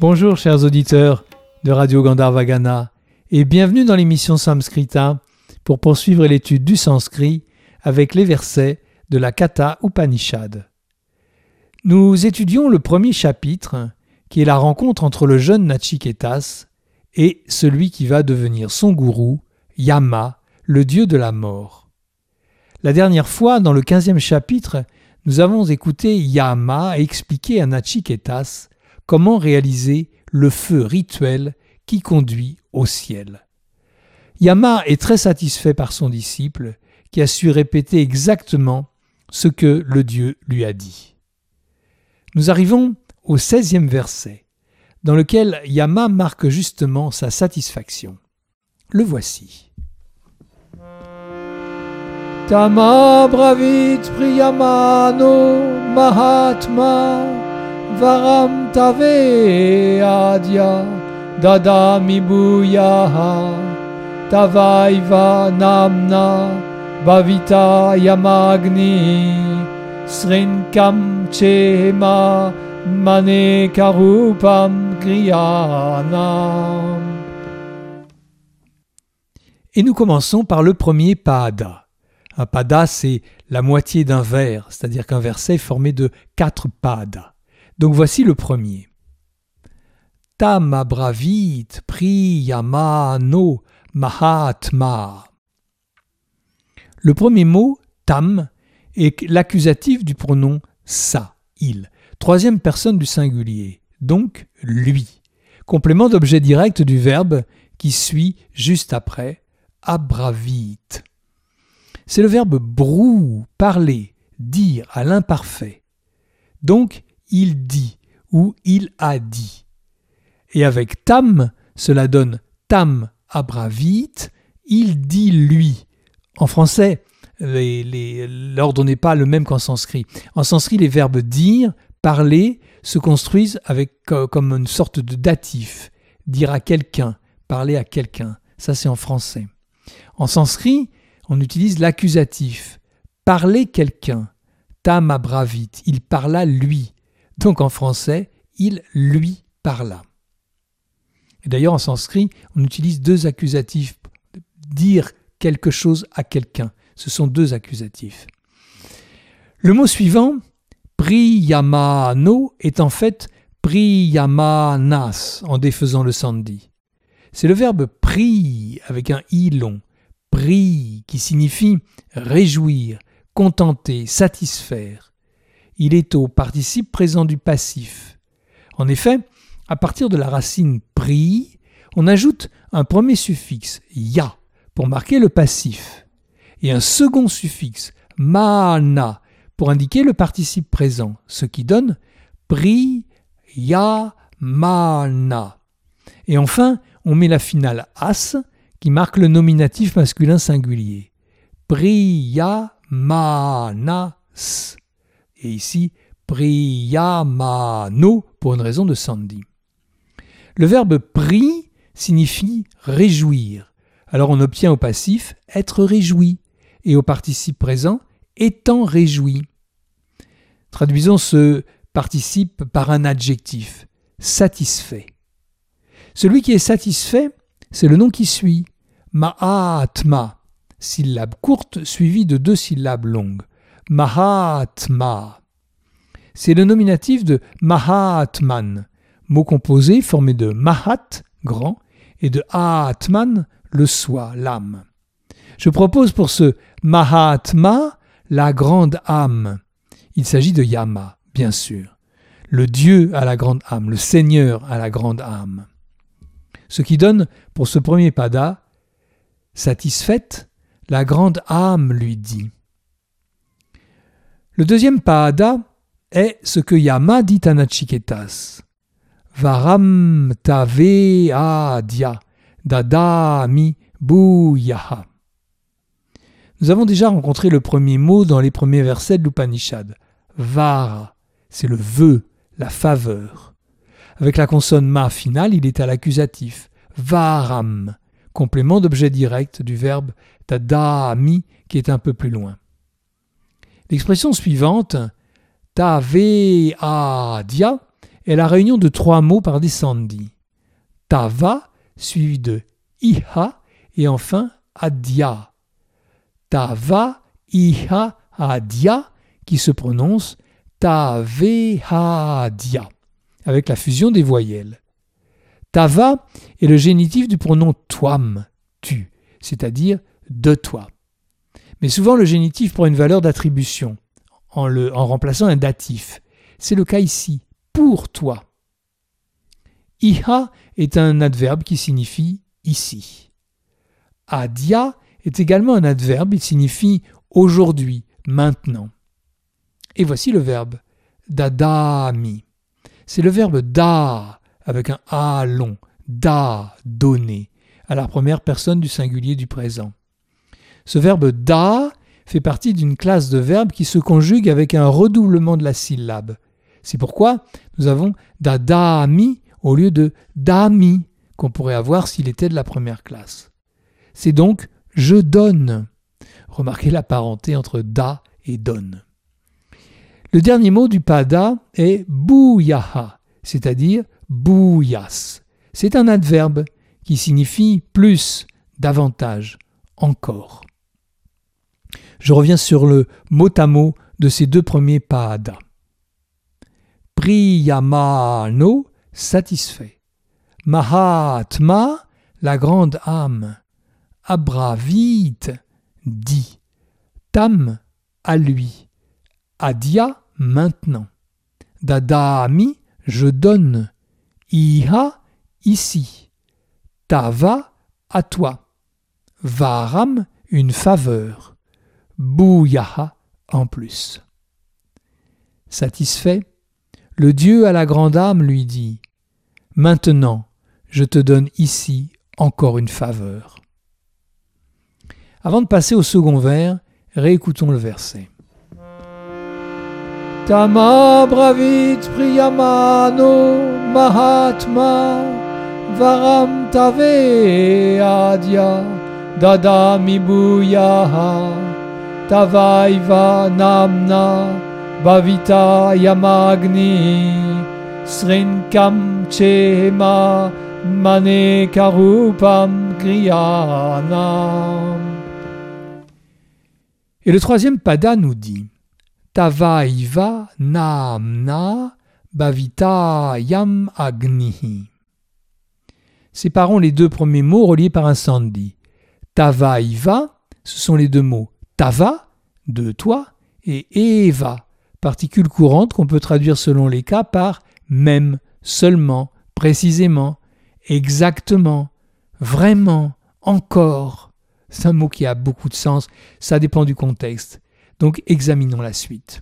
Bonjour chers auditeurs de Radio Gandharvagana et bienvenue dans l'émission Samskrita pour poursuivre l'étude du sanskrit avec les versets de la Katha Upanishad. Nous étudions le premier chapitre qui est la rencontre entre le jeune Nachiketas et celui qui va devenir son gourou, Yama, le dieu de la mort. La dernière fois, dans le quinzième chapitre, nous avons écouté Yama expliquer à Nachiketas comment réaliser le feu rituel qui conduit au ciel? Yama est très satisfait par son disciple qui a su répéter exactement ce que le Dieu lui a dit. Nous arrivons au seizième verset, dans lequel Yama marque justement sa satisfaction. Le voici. Tama bravit priyamano mahatma Et nous commençons par le premier pada. Un pada, c'est la moitié d'un vers, c'est-à-dire qu'un verset est formé de quatre padas. Donc voici le premier. Tam abravit priyamano mahatma. Le premier mot, tam, est l'accusatif du pronom sa, il, troisième personne du singulier, donc lui, complément d'objet direct du verbe qui suit juste après, abravit. C'est le verbe brou, parler, dire à l'imparfait. Donc, il dit ou il a dit. Et avec tam, cela donne tam abravit, il dit lui. En français, l'ordre n'est pas le même qu'en sanskrit. En sanskrit, les verbes dire, parler se construisent avec comme une sorte de datif. Dire à quelqu'un, parler à quelqu'un. Ça, c'est en français. En sanskrit, on utilise l'accusatif. Parler quelqu'un. Tam abravit. Il parla lui. Donc en français, il lui parla. D'ailleurs en sanskrit, on utilise deux accusatifs. Dire quelque chose à quelqu'un. Ce sont deux accusatifs. Le mot suivant, priyamano, est en fait priyamanas en défaisant le sandhi. C'est le verbe pri avec un i long, pri qui signifie réjouir, contenter, satisfaire il est au participe présent du passif. En effet, à partir de la racine pri, on ajoute un premier suffixe ya pour marquer le passif et un second suffixe mana pour indiquer le participe présent, ce qui donne pri ya mana. Et enfin, on met la finale as qui marque le nominatif masculin singulier. Priyamanas et ici priyamano pour une raison de sandhi. Le verbe pri signifie réjouir. Alors on obtient au passif être réjoui et au participe présent étant réjoui. Traduisons ce participe par un adjectif satisfait. Celui qui est satisfait, c'est le nom qui suit Mahatma, syllabe courte suivie de deux syllabes longues. Mahatma. C'est le nominatif de Mahatman, mot composé formé de Mahat, grand, et de Atman, le soi, l'âme. Je propose pour ce Mahatma la grande âme. Il s'agit de Yama, bien sûr. Le Dieu à la grande âme, le Seigneur à la grande âme. Ce qui donne, pour ce premier pada, satisfaite, la grande âme lui dit. Le deuxième pada est ce que Yama dit à Nachiketas. Varam tave adya dadami bouyaha. Nous avons déjà rencontré le premier mot dans les premiers versets de l'Upanishad. Vara, c'est le vœu, la faveur. Avec la consonne ma finale, il est à l'accusatif. Varam, complément d'objet direct du verbe tadami qui est un peu plus loin. L'expression suivante, ta adia, est la réunion de trois mots par des sandhi. Tava, suivi de iha, et enfin adya. Tava, iha, adya, qui se prononce tavehadia, avec la fusion des voyelles. Tava est le génitif du pronom toam, tu, c'est-à-dire de toi. Mais souvent le génitif prend une valeur d'attribution, en, remplaçant un datif. C'est le cas ici, pour toi. Iha est un adverbe qui signifie ici. Adia est également un adverbe, il signifie aujourd'hui, maintenant. Et voici le verbe dadami. C'est le verbe da avec un a long, da, donner, à la première personne du singulier du présent. Ce verbe da fait partie d'une classe de verbes qui se conjugue avec un redoublement de la syllabe. C'est pourquoi nous avons dadami au lieu de dami qu'on pourrait avoir s'il était de la première classe. C'est donc je donne. Remarquez la parenté entre da et donne. Le dernier mot du pada est bouyaha, c'est-à-dire bouyas. C'est un adverbe qui signifie plus, davantage, encore. Je reviens sur le mot à mot de ces deux premiers pada. Priyamano, satisfait. Mahatma, la grande âme. Abravit, dit. Tam, à lui. Adia, maintenant. Dadami, je donne. Iha, ici. Tava, à toi. Varam, une faveur. Bouyaha, en plus. Satisfait, le Dieu à la grande âme lui dit Maintenant, je te donne ici encore une faveur. Avant de passer au second vers, réécoutons le verset. Tama bravit priyamano mahatma varam tave adya dadami buyaha tavaiva namna bhavita yamagni srinkam chema mane karupam griyanam Et le troisième pada nous dit Tavaiva namna bhavita yam agnihi. Séparons les deux premiers mots reliés par un sandhi. Tavaiva, ce sont les deux mots tava, de toi, et eva, particule courante qu'on peut traduire selon les cas par même, seulement, précisément, exactement, vraiment, encore. C'est un mot qui a beaucoup de sens, ça dépend du contexte. Donc examinons la suite.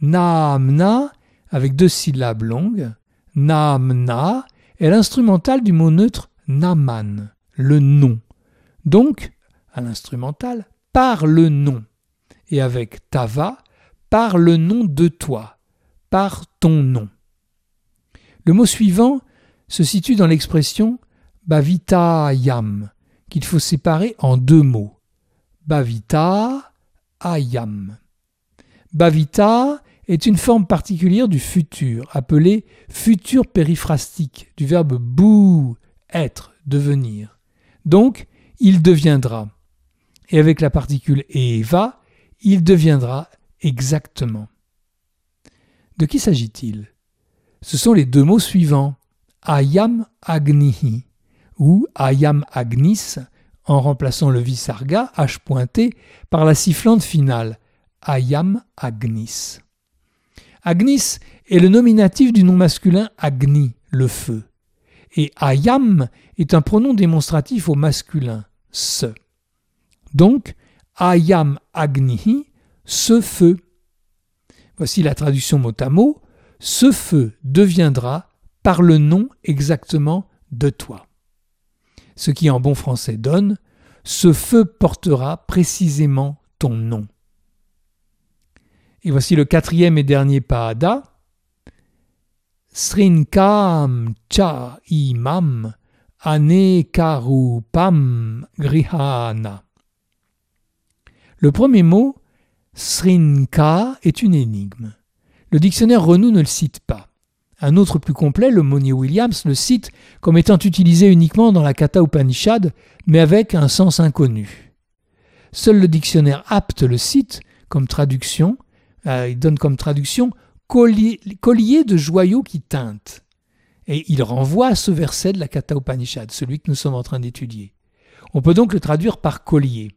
Namna, avec deux syllabes longues, namna est l'instrumental du mot neutre naman, le nom. Donc, à l'instrumental, par le nom. Et avec tava, par le nom de toi, par ton nom. Le mot suivant se situe dans l'expression bhavita yam, qu'il faut séparer en deux mots. Bhavita ayam. Bhavita est une forme particulière du futur, appelée futur périphrastique, du verbe bou, être, devenir. Donc, il deviendra. Et avec la particule eva, il deviendra exactement. De qui s'agit-il? Ce sont les deux mots suivants ayam agnihi ou ayam agnis en remplaçant le visarga H pointé par la sifflante finale ayam agnis. Agnis est le nominatif du nom masculin agni, le feu, et ayam est un pronom démonstratif au masculin, ce. Donc, ayam agnihi, ce feu. Voici la traduction mot à mot. Ce feu deviendra par le nom exactement de toi ce qui en bon français donne Ce feu portera précisément ton nom. Et voici le quatrième et dernier pada. Srinkam cha imam anekarupam grihana. Le premier mot, srinka, est une énigme. Le dictionnaire Renou ne le cite pas. Un autre plus complet, le Monier Williams, le cite comme étant utilisé uniquement dans la Kata Upanishad, mais avec un sens inconnu. Seul le dictionnaire apte le cite comme traduction, euh, il donne comme traduction collier, collier de joyaux qui teintent. Et il renvoie à ce verset de la Kata Upanishad, celui que nous sommes en train d'étudier. On peut donc le traduire par collier.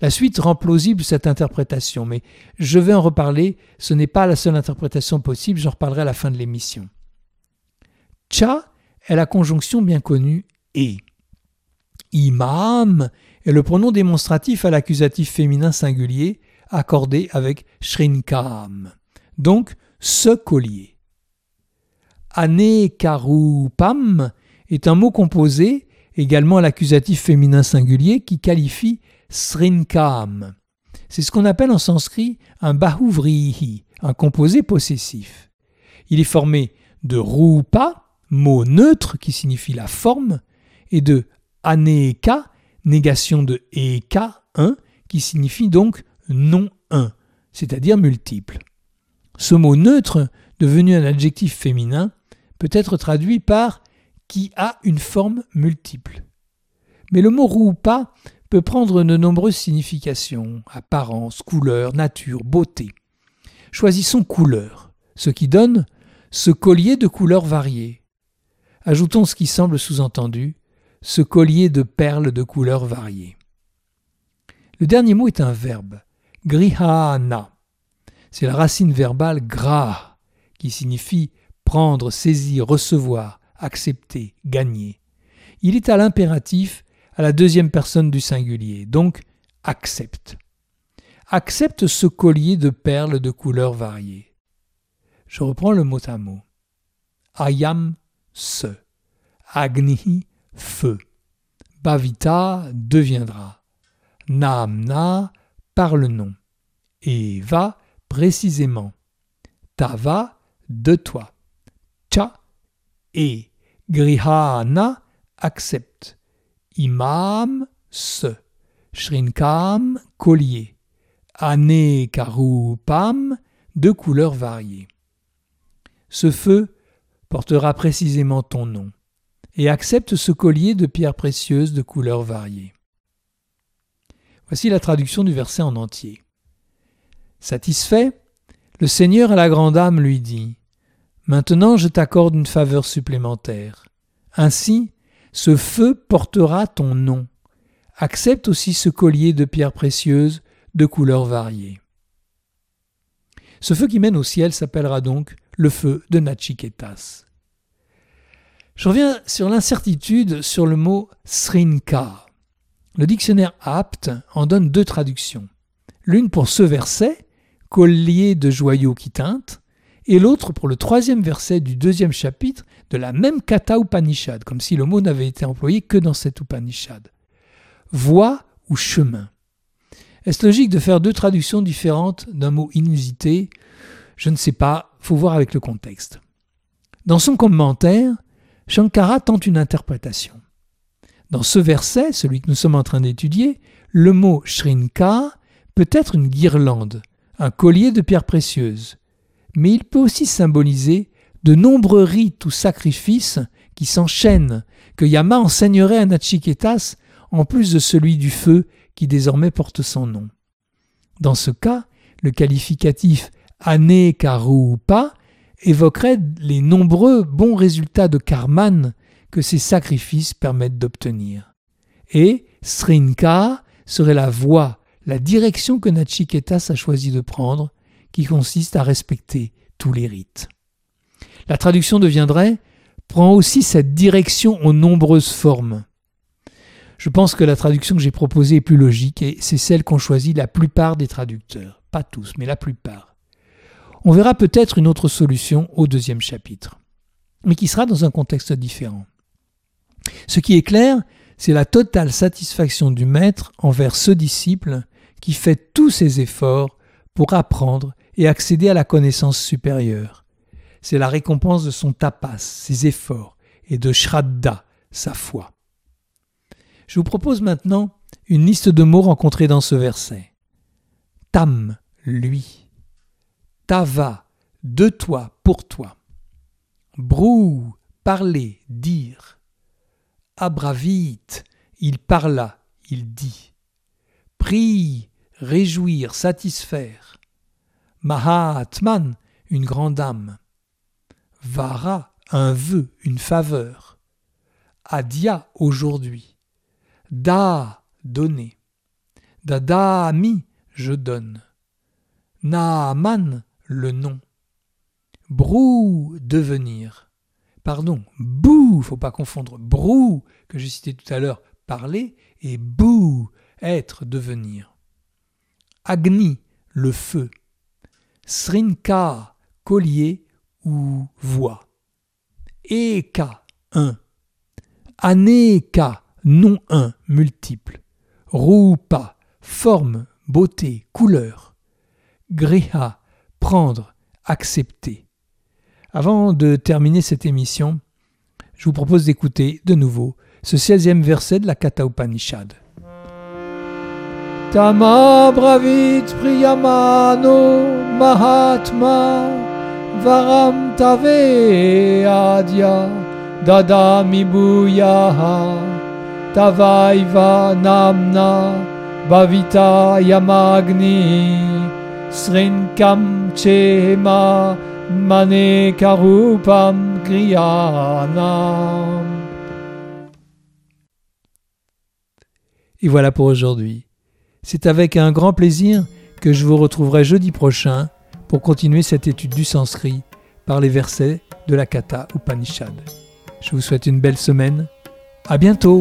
La suite rend plausible cette interprétation, mais je vais en reparler, ce n'est pas la seule interprétation possible, j'en reparlerai à la fin de l'émission. Cha est la conjonction bien connue et. Imam est le pronom démonstratif à l'accusatif féminin singulier accordé avec shrinkam, donc ce collier. Anekarupam est un mot composé, également à l'accusatif féminin singulier, qui qualifie srinkam. C'est ce qu'on appelle en sanskrit un bahuvrihi, un composé possessif. Il est formé de rupa, mot neutre qui signifie la forme, et de aneka, négation de eka, un, qui signifie donc non un, c'est-à-dire multiple. Ce mot neutre, devenu un adjectif féminin, peut être traduit par qui a une forme multiple. Mais le mot rupa peut prendre de nombreuses significations, apparence, couleur, nature, beauté. Choisissons couleur, ce qui donne ce collier de couleurs variées. Ajoutons ce qui semble sous-entendu, ce collier de perles de couleurs variées. Le dernier mot est un verbe, grihana. C'est la racine verbale gra, qui signifie prendre, saisir, recevoir, accepter, gagner. Il est à l'impératif à la deuxième personne du singulier, donc accepte. Accepte ce collier de perles de couleurs variées. Je reprends le mot à mot. Ayam, ce. Agni, feu. Bhavita deviendra. Namna, par le nom. Et va, précisément. Tava, de toi. Cha, et. Grihana, accepte. Imam, ce. Shrinkam, collier. Ane karupam, de couleurs variées. Ce feu portera précisément ton nom, et accepte ce collier de pierres précieuses de couleurs variées. Voici la traduction du verset en entier. Satisfait, le Seigneur à la grande âme lui dit Maintenant je t'accorde une faveur supplémentaire. Ainsi, ce feu portera ton nom. Accepte aussi ce collier de pierres précieuses de couleurs variées. Ce feu qui mène au ciel s'appellera donc le feu de Nachiketas. Je reviens sur l'incertitude sur le mot Srinka. Le dictionnaire apte en donne deux traductions. L'une pour ce verset, collier de joyaux qui teintent, et l'autre pour le troisième verset du deuxième chapitre de la même Kata Upanishad, comme si le mot n'avait été employé que dans cette Upanishad. Voie ou chemin. Est-ce logique de faire deux traductions différentes d'un mot inusité? Je ne sais pas, faut voir avec le contexte. Dans son commentaire, Shankara tente une interprétation. Dans ce verset, celui que nous sommes en train d'étudier, le mot shrinka peut être une guirlande, un collier de pierres précieuses, mais il peut aussi symboliser de nombreux rites ou sacrifices qui s'enchaînent, que Yama enseignerait à Nachiketas en plus de celui du feu qui désormais porte son nom. Dans ce cas, le qualificatif Ane Karupa évoquerait les nombreux bons résultats de Karman que ces sacrifices permettent d'obtenir. Et Srinka serait la voie, la direction que Nachiketas a choisi de prendre, qui consiste à respecter tous les rites. La traduction deviendrait prend aussi cette direction aux nombreuses formes. Je pense que la traduction que j'ai proposée est plus logique et c'est celle qu'ont choisi la plupart des traducteurs. Pas tous, mais la plupart. On verra peut-être une autre solution au deuxième chapitre, mais qui sera dans un contexte différent. Ce qui est clair, c'est la totale satisfaction du maître envers ce disciple qui fait tous ses efforts pour apprendre et accéder à la connaissance supérieure. C'est la récompense de son tapas, ses efforts, et de Shraddha, sa foi. Je vous propose maintenant une liste de mots rencontrés dans ce verset. Tam, lui. Tava, de toi, pour toi. Brou, parler, dire. Abravite, il parla, il dit. Prie, réjouir, satisfaire. Mahatman, une grande âme. Vara, un vœu, une faveur. Adia, aujourd'hui. Da, donner. Dadami, je donne. Naaman, le nom. Brou, devenir. Pardon, bou, faut pas confondre brou, que j'ai cité tout à l'heure, parler, et bou, être, devenir. Agni, le feu. Srinka, collier ou voix. Eka, un. Aneka, non un, multiple. Rupa, forme, beauté, couleur. Griha, prendre, accepter. Avant de terminer cette émission, je vous propose d'écouter de nouveau ce 16e verset de la Katha Upanishad. Tama bravit priyamano mahatma varam tave adya dadami buyaha tavaiva namna bhavita yamagni srinkam chema mane karupam Et voilà pour aujourd'hui. C'est avec un grand plaisir que je vous retrouverai jeudi prochain pour continuer cette étude du sanskrit par les versets de la Katha Upanishad. Je vous souhaite une belle semaine. À bientôt!